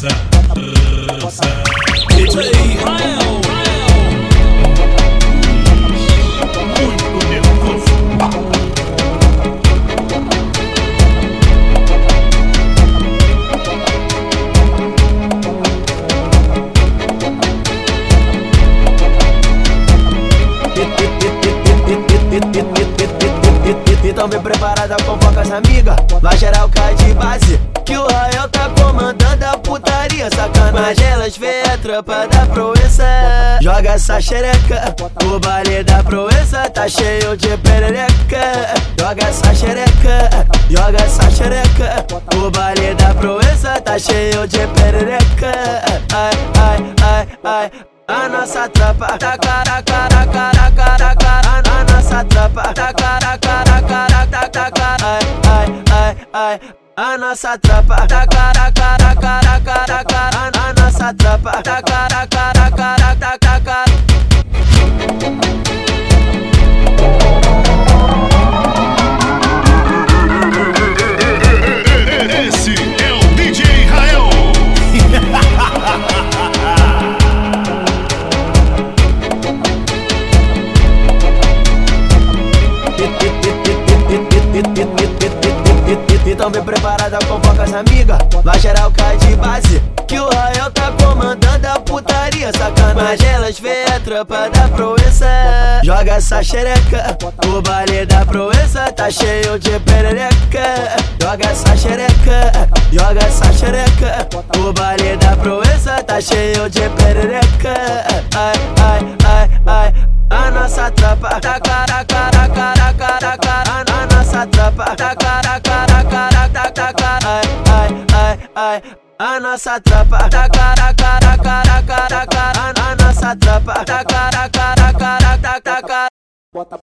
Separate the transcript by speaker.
Speaker 1: dança, dança. DJ Rael. Muito nervoso. Então vem preparada, com as amigas. Vai gerar o cai de base. Que o Rael tá comandando sacanagem. Elas vê a tropa da proença. Joga essa xereca, o baile da proença tá cheio de perereca. Joga essa xereca, joga essa xereca. O baile da proença tá cheio de perereca. Ai, ai, ai, ai. A nossa tropa tá cara, cara, cara, cara, cara. A nossa tropa tá cara, cara, cara, tá, cara. Ai, ai, ai, ai. A nossa tropa tá cara, cara, cara, Então vem preparada, convoca as amigas Vai gerar o cai de base Que o Rael tá comandando a putaria. Sacanagem, elas vê a tropa da proença Joga essa xereca O baile da proença tá cheio de perereca. Joga essa xereca Joga essa xereca. O baile da proença tá cheio de perereca. Ai, ai, ai, ai. A nossa tropa tá cara, cara, cara, cara, cara. A nossa tropa tá cara, ai. A nossa tropa tá cara, cara, cara, cara, cara. A nossa tropa tá cara, cara, cara, tá, tá, cara.